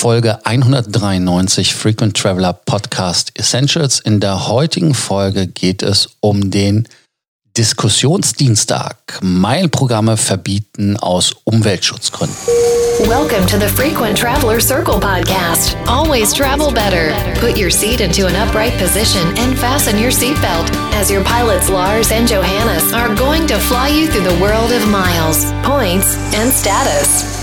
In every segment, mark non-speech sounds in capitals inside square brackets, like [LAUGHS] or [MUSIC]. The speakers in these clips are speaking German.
Folge 193 Frequent Traveler Podcast Essentials. In der heutigen Folge geht es um den Diskussionsdienstag. Mailprogramme verbieten aus Umweltschutzgründen. Welcome to the Frequent Traveler Circle podcast. Always travel better. Put your seat into an upright position and fasten your seatbelt as your pilots Lars and Johannes are going to fly you through the world of miles, points and status.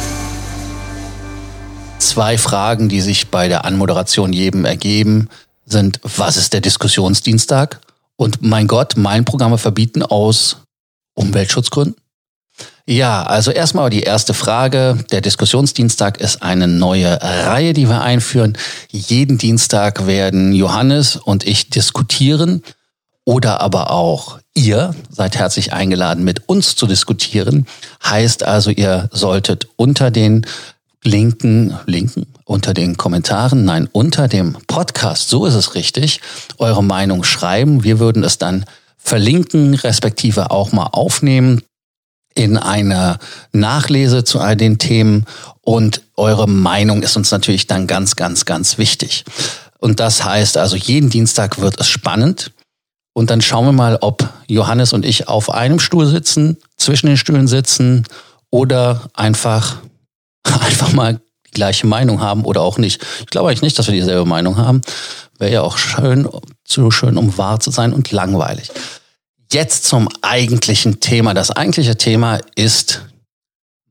Zwei Fragen, die sich bei der Anmoderation jedem ergeben, sind, was ist der Diskussionsdienstag? Und mein Gott, Meilenprogramme verbieten aus Umweltschutzgründen? Ja, also erstmal die erste Frage. Der Diskussionsdienstag ist eine neue Reihe, die wir einführen. Jeden Dienstag werden Johannes und ich diskutieren oder aber auch ihr seid herzlich eingeladen, mit uns zu diskutieren. Heißt also, ihr solltet unter den Linken, Linken, unter den Kommentaren, nein, unter dem Podcast, so ist es richtig, eure Meinung schreiben. Wir würden es dann verlinken, respektive auch mal aufnehmen in einer Nachlese zu all den Themen. Und eure Meinung ist uns natürlich dann ganz, ganz, ganz wichtig. Und das heißt also, jeden Dienstag wird es spannend. Und dann schauen wir mal, ob Johannes und ich auf einem Stuhl sitzen, zwischen den Stühlen sitzen oder einfach, [LAUGHS] einfach mal die gleiche Meinung haben oder auch nicht. Ich glaube eigentlich nicht, dass wir dieselbe Meinung haben. Wäre ja auch schön, zu schön, um wahr zu sein und langweilig. Jetzt zum eigentlichen Thema. Das eigentliche Thema ist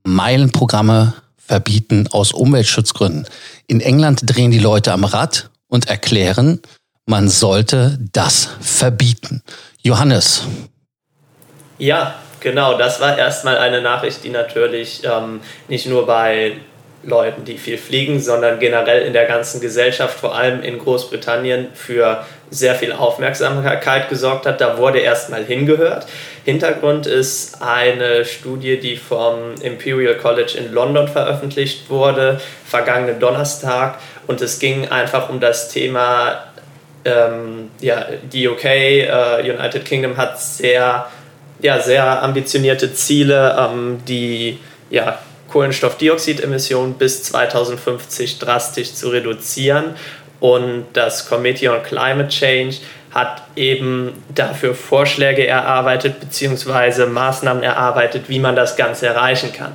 Meilenprogramme verbieten aus Umweltschutzgründen. In England drehen die Leute am Rad und erklären, man sollte das verbieten. Johannes. Ja, genau. Das war erstmal eine Nachricht, die natürlich ähm, nicht nur bei Leuten, die viel fliegen, sondern generell in der ganzen Gesellschaft, vor allem in Großbritannien, für sehr viel Aufmerksamkeit gesorgt hat. Da wurde erstmal hingehört. Hintergrund ist eine Studie, die vom Imperial College in London veröffentlicht wurde, vergangenen Donnerstag. Und es ging einfach um das Thema, ähm, ja, die UK, äh, United Kingdom hat sehr, ja, sehr ambitionierte Ziele, ähm, die ja, Kohlenstoffdioxidemissionen bis 2050 drastisch zu reduzieren. Und das Committee on Climate Change hat eben dafür Vorschläge erarbeitet bzw. Maßnahmen erarbeitet, wie man das Ganze erreichen kann.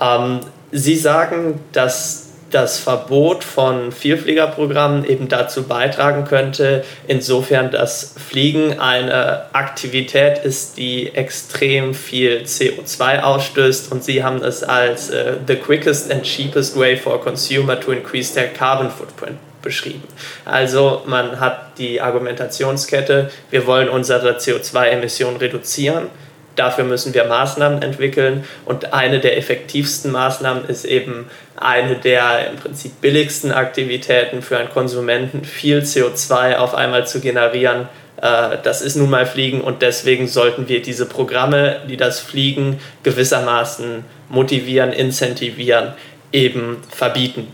Ähm, Sie sagen, dass das Verbot von Vielfliegerprogrammen eben dazu beitragen könnte, insofern dass Fliegen eine Aktivität ist, die extrem viel CO2 ausstößt und sie haben es als uh, the quickest and cheapest way for a consumer to increase their carbon footprint beschrieben. Also man hat die Argumentationskette, wir wollen unsere CO2-Emissionen reduzieren, dafür müssen wir Maßnahmen entwickeln und eine der effektivsten Maßnahmen ist eben eine der im Prinzip billigsten Aktivitäten für einen Konsumenten, viel CO2 auf einmal zu generieren. Äh, das ist nun mal Fliegen und deswegen sollten wir diese Programme, die das Fliegen gewissermaßen motivieren, incentivieren, eben verbieten.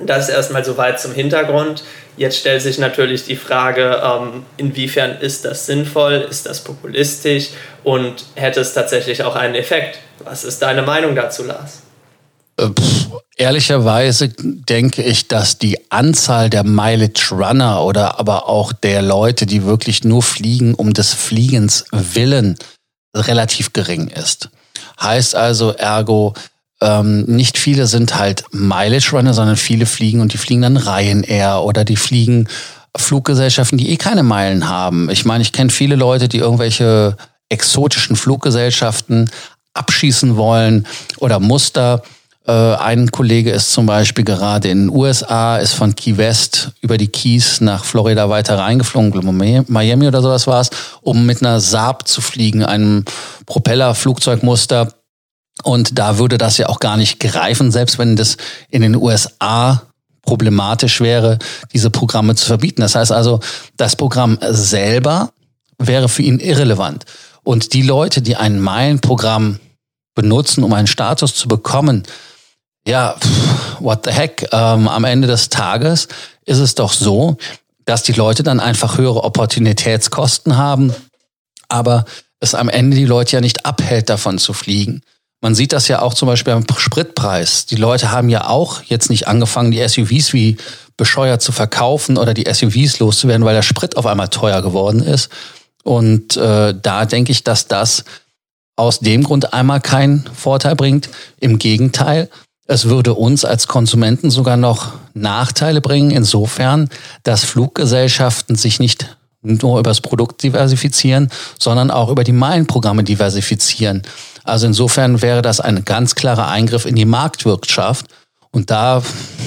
Das erstmal soweit zum Hintergrund. Jetzt stellt sich natürlich die Frage, ähm, inwiefern ist das sinnvoll, ist das populistisch und hätte es tatsächlich auch einen Effekt? Was ist deine Meinung dazu, Lars? Äh, pff, ehrlicherweise denke ich, dass die Anzahl der Mileage Runner oder aber auch der Leute, die wirklich nur fliegen um des Fliegens willen, relativ gering ist. Heißt also ergo, ähm, nicht viele sind halt Mileage Runner, sondern viele fliegen und die fliegen dann Ryanair oder die fliegen Fluggesellschaften, die eh keine Meilen haben. Ich meine, ich kenne viele Leute, die irgendwelche exotischen Fluggesellschaften abschießen wollen oder Muster. Äh, ein Kollege ist zum Beispiel gerade in den USA, ist von Key West über die Keys nach Florida weiter reingeflogen, Miami oder sowas war es, um mit einer Saab zu fliegen, einem Propellerflugzeugmuster und da würde das ja auch gar nicht greifen, selbst wenn das in den USA problematisch wäre, diese Programme zu verbieten. Das heißt also, das Programm selber wäre für ihn irrelevant. Und die Leute, die ein Meilenprogramm benutzen, um einen Status zu bekommen, ja, what the heck, ähm, am Ende des Tages ist es doch so, dass die Leute dann einfach höhere Opportunitätskosten haben, aber es am Ende die Leute ja nicht abhält, davon zu fliegen. Man sieht das ja auch zum Beispiel beim Spritpreis. Die Leute haben ja auch jetzt nicht angefangen, die SUVs wie bescheuert zu verkaufen oder die SUVs loszuwerden, weil der Sprit auf einmal teuer geworden ist. Und äh, da denke ich, dass das aus dem Grund einmal keinen Vorteil bringt. Im Gegenteil, es würde uns als Konsumenten sogar noch Nachteile bringen, insofern, dass Fluggesellschaften sich nicht nur über das Produkt diversifizieren, sondern auch über die Meilenprogramme diversifizieren. Also insofern wäre das ein ganz klarer Eingriff in die Marktwirtschaft. Und da,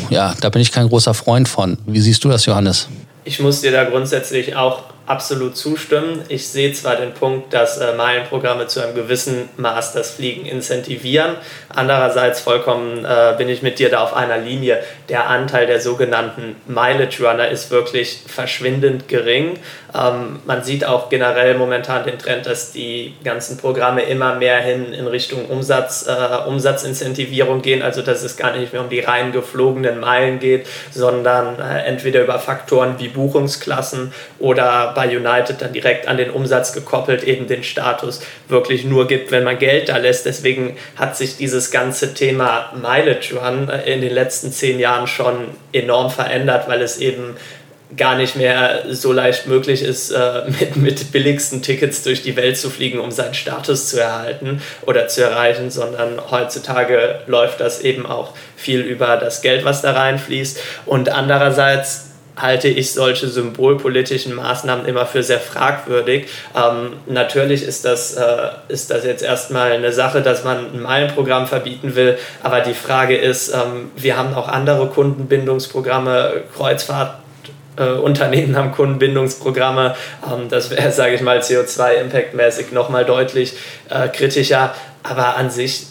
ja, da bin ich kein großer Freund von. Wie siehst du das, Johannes? Ich muss dir da grundsätzlich auch absolut zustimmen. Ich sehe zwar den Punkt, dass äh, Meilenprogramme zu einem gewissen Maß das Fliegen incentivieren. Andererseits vollkommen äh, bin ich mit dir da auf einer Linie. Der Anteil der sogenannten Mileage Runner ist wirklich verschwindend gering. Ähm, man sieht auch generell momentan den Trend, dass die ganzen Programme immer mehr hin in Richtung Umsatz, äh, Umsatzincentivierung gehen, also dass es gar nicht mehr um die rein geflogenen Meilen geht, sondern äh, entweder über Faktoren wie Buchungsklassen oder bei United dann direkt an den Umsatz gekoppelt eben den Status wirklich nur gibt, wenn man Geld da lässt. Deswegen hat sich dieses ganze Thema Mileage Run äh, in den letzten zehn Jahren schon enorm verändert, weil es eben gar nicht mehr so leicht möglich ist, äh, [LAUGHS] mit, mit billigsten Tickets durch die Welt zu fliegen, um seinen Status zu erhalten oder zu erreichen, sondern heutzutage läuft das eben auch viel über das Geld, was da reinfließt. Und andererseits halte ich solche symbolpolitischen Maßnahmen immer für sehr fragwürdig. Ähm, natürlich ist das, äh, ist das jetzt erstmal eine Sache, dass man ein Meilenprogramm verbieten will, aber die Frage ist, ähm, wir haben auch andere Kundenbindungsprogramme, Kreuzfahrt äh, Unternehmen haben Kundenbindungsprogramme. Ähm, das wäre, sage ich mal, CO2-Impact-mäßig nochmal deutlich äh, kritischer. Aber an sich,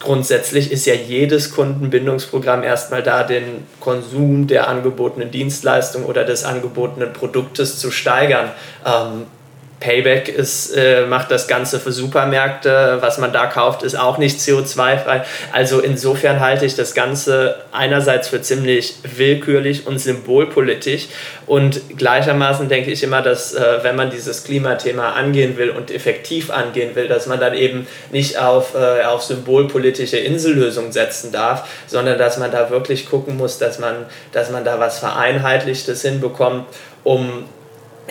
grundsätzlich ist ja jedes Kundenbindungsprogramm erstmal da, den Konsum der angebotenen Dienstleistung oder des angebotenen Produktes zu steigern. Ähm, Payback ist, äh, macht das Ganze für Supermärkte. Was man da kauft, ist auch nicht CO2-frei. Also insofern halte ich das Ganze einerseits für ziemlich willkürlich und symbolpolitisch. Und gleichermaßen denke ich immer, dass äh, wenn man dieses Klimathema angehen will und effektiv angehen will, dass man dann eben nicht auf, äh, auf symbolpolitische Insellösungen setzen darf, sondern dass man da wirklich gucken muss, dass man, dass man da was Vereinheitlichtes hinbekommt, um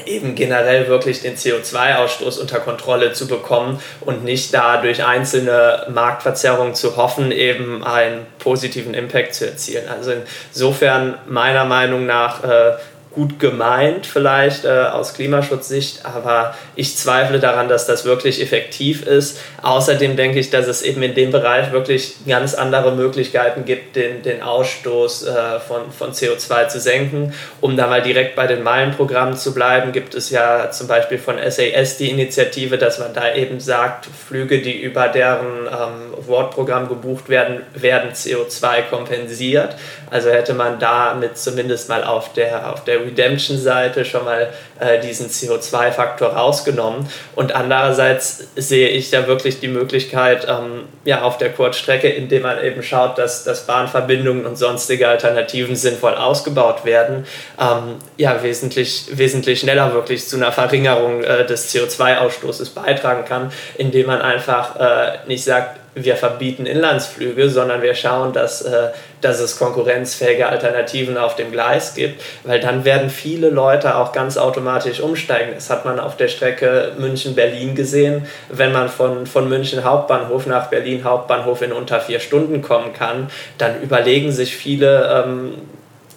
eben generell wirklich den CO2-Ausstoß unter Kontrolle zu bekommen und nicht da durch einzelne Marktverzerrungen zu hoffen, eben einen positiven Impact zu erzielen. Also insofern meiner Meinung nach äh, gut gemeint vielleicht äh, aus Klimaschutzsicht, aber ich zweifle daran, dass das wirklich effektiv ist. Außerdem denke ich, dass es eben in dem Bereich wirklich ganz andere Möglichkeiten gibt, den, den Ausstoß äh, von, von CO2 zu senken. Um da mal direkt bei den Meilenprogrammen zu bleiben, gibt es ja zum Beispiel von SAS die Initiative, dass man da eben sagt, Flüge, die über deren ähm, Wortprogramm gebucht werden, werden CO2 kompensiert. Also hätte man damit zumindest mal auf der, auf der Redemption-Seite schon mal äh, diesen CO2-Faktor rausgenommen. Und andererseits sehe ich da wirklich die Möglichkeit, ähm, ja, auf der Kurzstrecke, indem man eben schaut, dass, dass Bahnverbindungen und sonstige Alternativen sinnvoll ausgebaut werden, ähm, ja, wesentlich, wesentlich schneller wirklich zu einer Verringerung äh, des CO2-Ausstoßes beitragen kann, indem man einfach äh, nicht sagt, wir verbieten Inlandsflüge, sondern wir schauen, dass, äh, dass es konkurrenzfähige Alternativen auf dem Gleis gibt, weil dann werden viele Leute auch ganz automatisch umsteigen. Das hat man auf der Strecke München-Berlin gesehen. Wenn man von, von München Hauptbahnhof nach Berlin Hauptbahnhof in unter vier Stunden kommen kann, dann überlegen sich viele, ähm,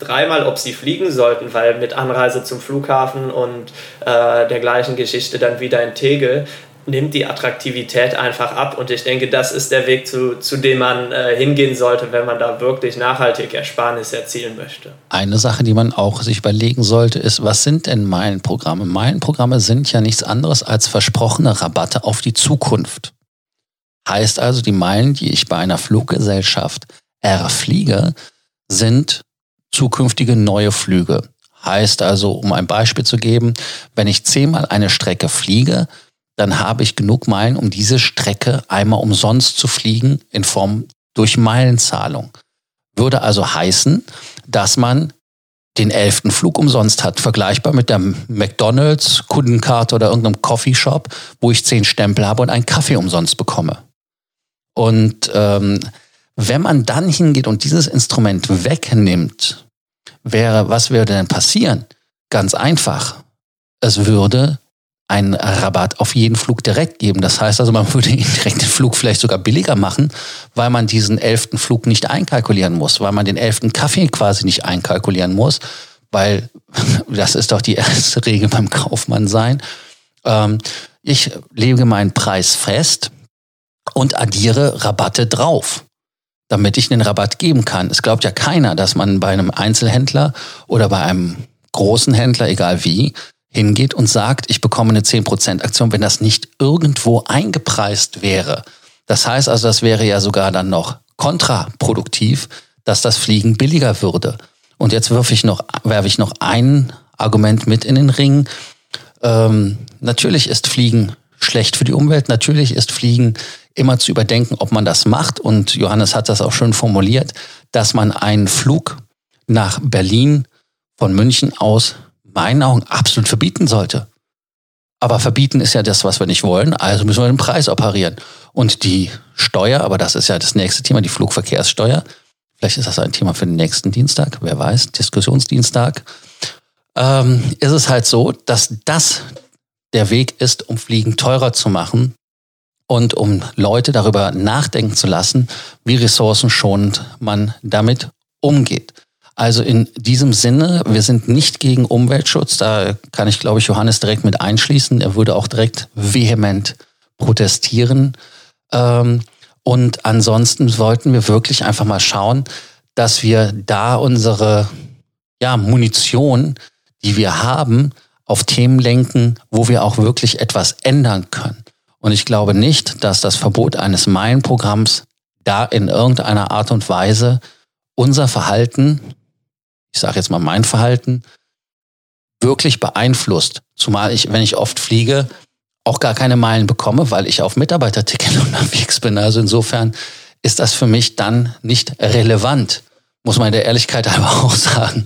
dreimal, ob sie fliegen sollten, weil mit Anreise zum Flughafen und äh, der gleichen Geschichte dann wieder in Tegel nimmt die Attraktivität einfach ab. Und ich denke, das ist der Weg, zu, zu dem man äh, hingehen sollte, wenn man da wirklich nachhaltig Ersparnisse erzielen möchte. Eine Sache, die man auch sich überlegen sollte, ist, was sind denn Meilenprogramme? Meilenprogramme sind ja nichts anderes als versprochene Rabatte auf die Zukunft. Heißt also, die Meilen, die ich bei einer Fluggesellschaft erfliege, sind zukünftige neue Flüge. Heißt also, um ein Beispiel zu geben, wenn ich zehnmal eine Strecke fliege, dann habe ich genug Meilen, um diese Strecke einmal umsonst zu fliegen in Form durch Meilenzahlung. Würde also heißen, dass man den elften Flug umsonst hat, vergleichbar mit der McDonalds Kundenkarte oder irgendeinem Coffeeshop, wo ich zehn Stempel habe und einen Kaffee umsonst bekomme. Und ähm, wenn man dann hingeht und dieses Instrument wegnimmt, wäre, was würde denn passieren? Ganz einfach. Es würde einen Rabatt auf jeden Flug direkt geben. Das heißt also, man würde direkt den Flug vielleicht sogar billiger machen, weil man diesen elften Flug nicht einkalkulieren muss, weil man den elften Kaffee quasi nicht einkalkulieren muss, weil [LAUGHS] das ist doch die erste [LAUGHS] Regel beim Kaufmann sein. Ähm, ich lege meinen Preis fest und addiere Rabatte drauf, damit ich den Rabatt geben kann. Es glaubt ja keiner, dass man bei einem Einzelhändler oder bei einem großen Händler, egal wie, hingeht und sagt, ich bekomme eine 10% Aktion, wenn das nicht irgendwo eingepreist wäre. Das heißt also, das wäre ja sogar dann noch kontraproduktiv, dass das Fliegen billiger würde. Und jetzt werfe ich noch, werfe ich noch ein Argument mit in den Ring. Ähm, natürlich ist Fliegen schlecht für die Umwelt. Natürlich ist Fliegen immer zu überdenken, ob man das macht. Und Johannes hat das auch schön formuliert, dass man einen Flug nach Berlin von München aus meinen Augen absolut verbieten sollte. Aber verbieten ist ja das, was wir nicht wollen, also müssen wir den Preis operieren. Und die Steuer, aber das ist ja das nächste Thema, die Flugverkehrssteuer. Vielleicht ist das ein Thema für den nächsten Dienstag, wer weiß, Diskussionsdienstag. Ähm, ist es halt so, dass das der Weg ist, um Fliegen teurer zu machen und um Leute darüber nachdenken zu lassen, wie ressourcenschonend man damit umgeht. Also in diesem Sinne, wir sind nicht gegen Umweltschutz. Da kann ich, glaube ich, Johannes direkt mit einschließen. Er würde auch direkt vehement protestieren. Ähm, und ansonsten sollten wir wirklich einfach mal schauen, dass wir da unsere ja, Munition, die wir haben, auf Themen lenken, wo wir auch wirklich etwas ändern können. Und ich glaube nicht, dass das Verbot eines Meilenprogramms da in irgendeiner Art und Weise unser Verhalten ich sage jetzt mal mein Verhalten, wirklich beeinflusst. Zumal ich, wenn ich oft fliege, auch gar keine Meilen bekomme, weil ich auf Mitarbeiterticket [LAUGHS] unterwegs bin. Also insofern ist das für mich dann nicht relevant. Muss man der Ehrlichkeit [LAUGHS] aber auch sagen.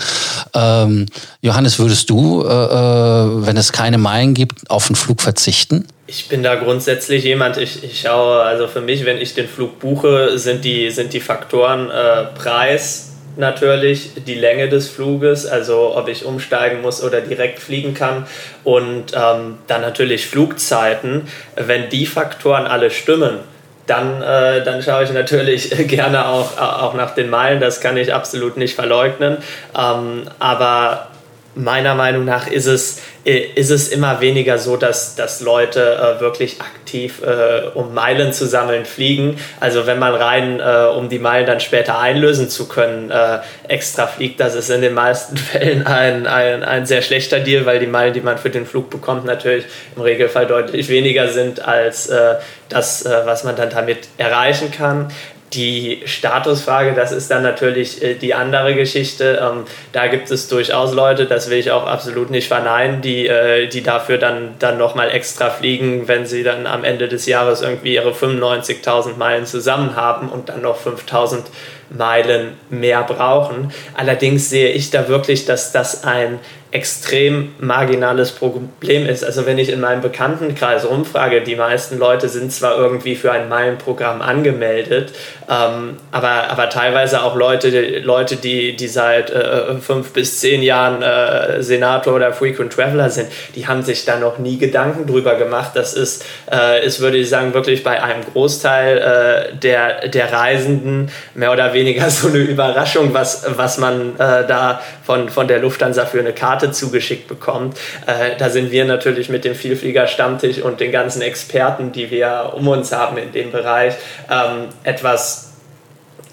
Ähm, Johannes, würdest du, äh, äh, wenn es keine Meilen gibt, auf den Flug verzichten? Ich bin da grundsätzlich jemand, ich, ich schaue, also für mich, wenn ich den Flug buche, sind die, sind die Faktoren äh, Preis, natürlich die Länge des Fluges, also ob ich umsteigen muss oder direkt fliegen kann und ähm, dann natürlich Flugzeiten. Wenn die Faktoren alle stimmen, dann, äh, dann schaue ich natürlich [LAUGHS] gerne auch, auch nach den Meilen, das kann ich absolut nicht verleugnen. Ähm, aber meiner Meinung nach ist es, ist es immer weniger so, dass, dass Leute äh, wirklich aktiv, äh, um Meilen zu sammeln, fliegen. Also wenn man rein, äh, um die Meilen dann später einlösen zu können, äh, extra fliegt, das ist in den meisten [LAUGHS] Fällen ein, ein, ein sehr schlechter Deal, weil die Meilen, die man für den Flug bekommt, natürlich im Regelfall deutlich weniger sind als äh, das, was man dann damit erreichen kann. Die Statusfrage, das ist dann natürlich äh, die andere Geschichte. Ähm, da gibt es durchaus Leute, das will ich auch absolut nicht verneinen, die, äh, die dafür dann, dann nochmal extra fliegen, wenn sie dann am Ende des Jahres irgendwie ihre 95.000 Meilen zusammen haben und dann noch 5.000 Meilen mehr brauchen. Allerdings sehe ich da wirklich, dass das ein extrem marginales Problem ist. Also wenn ich in meinem Bekanntenkreis rumfrage, die meisten Leute sind zwar irgendwie für ein Meilenprogramm angemeldet, ähm, aber, aber teilweise auch Leute, Leute die, die seit äh, fünf bis zehn Jahren äh, Senator oder Frequent Traveler sind, die haben sich da noch nie Gedanken drüber gemacht. Das ist, äh, ist würde ich sagen, wirklich bei einem Großteil äh, der, der Reisenden mehr oder weniger [LAUGHS] so eine Überraschung, was, was man äh, da von, von der Lufthansa für eine Karte Karte zugeschickt bekommt. Äh, da sind wir natürlich mit dem Vielflieger-Stammtisch und den ganzen Experten, die wir um uns haben in dem Bereich, ähm, etwas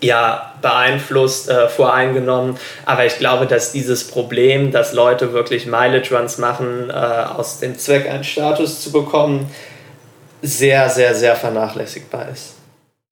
ja, beeinflusst, äh, voreingenommen. Aber ich glaube, dass dieses Problem, dass Leute wirklich Mileage Runs machen, äh, aus dem Zweck einen Status zu bekommen, sehr, sehr, sehr vernachlässigbar ist.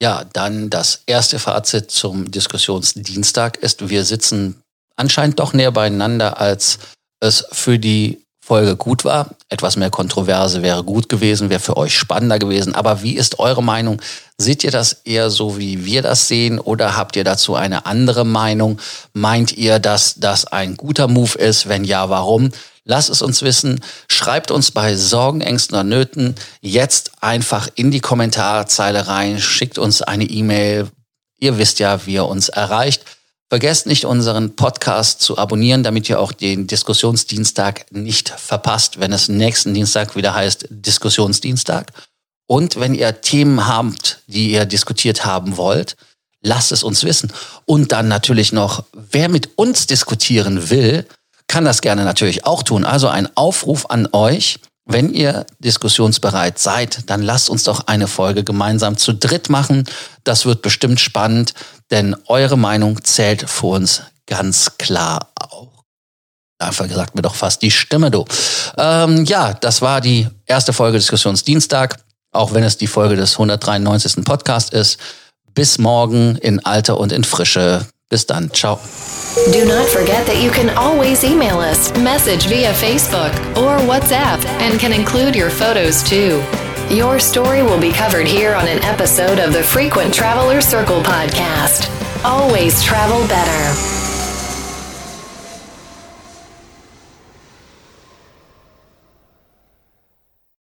Ja, dann das erste Fazit zum Diskussionsdienstag ist, wir sitzen anscheinend doch näher beieinander, als es für die Folge gut war. Etwas mehr Kontroverse wäre gut gewesen, wäre für euch spannender gewesen. Aber wie ist eure Meinung? Seht ihr das eher so, wie wir das sehen oder habt ihr dazu eine andere Meinung? Meint ihr, dass das ein guter Move ist? Wenn ja, warum? Lasst es uns wissen. Schreibt uns bei Sorgen, Ängsten oder Nöten jetzt einfach in die Kommentarzeile rein. Schickt uns eine E-Mail. Ihr wisst ja, wie ihr uns erreicht. Vergesst nicht, unseren Podcast zu abonnieren, damit ihr auch den Diskussionsdienstag nicht verpasst, wenn es nächsten Dienstag wieder heißt Diskussionsdienstag. Und wenn ihr Themen habt, die ihr diskutiert haben wollt, lasst es uns wissen. Und dann natürlich noch, wer mit uns diskutieren will, kann das gerne natürlich auch tun. Also ein Aufruf an euch. Wenn ihr diskussionsbereit seid, dann lasst uns doch eine Folge gemeinsam zu dritt machen. Das wird bestimmt spannend, denn eure Meinung zählt für uns ganz klar auch. Einfach gesagt mir doch fast die Stimme, du. Ähm, ja, das war die erste Folge Diskussionsdienstag, auch wenn es die Folge des 193. Podcast ist. Bis morgen in Alter und in Frische. Bis dann. Ciao. Do not forget that you can always email us, message via Facebook or WhatsApp, and can include your photos too. Your story will be covered here on an episode of the Frequent Traveler Circle podcast. Always travel better.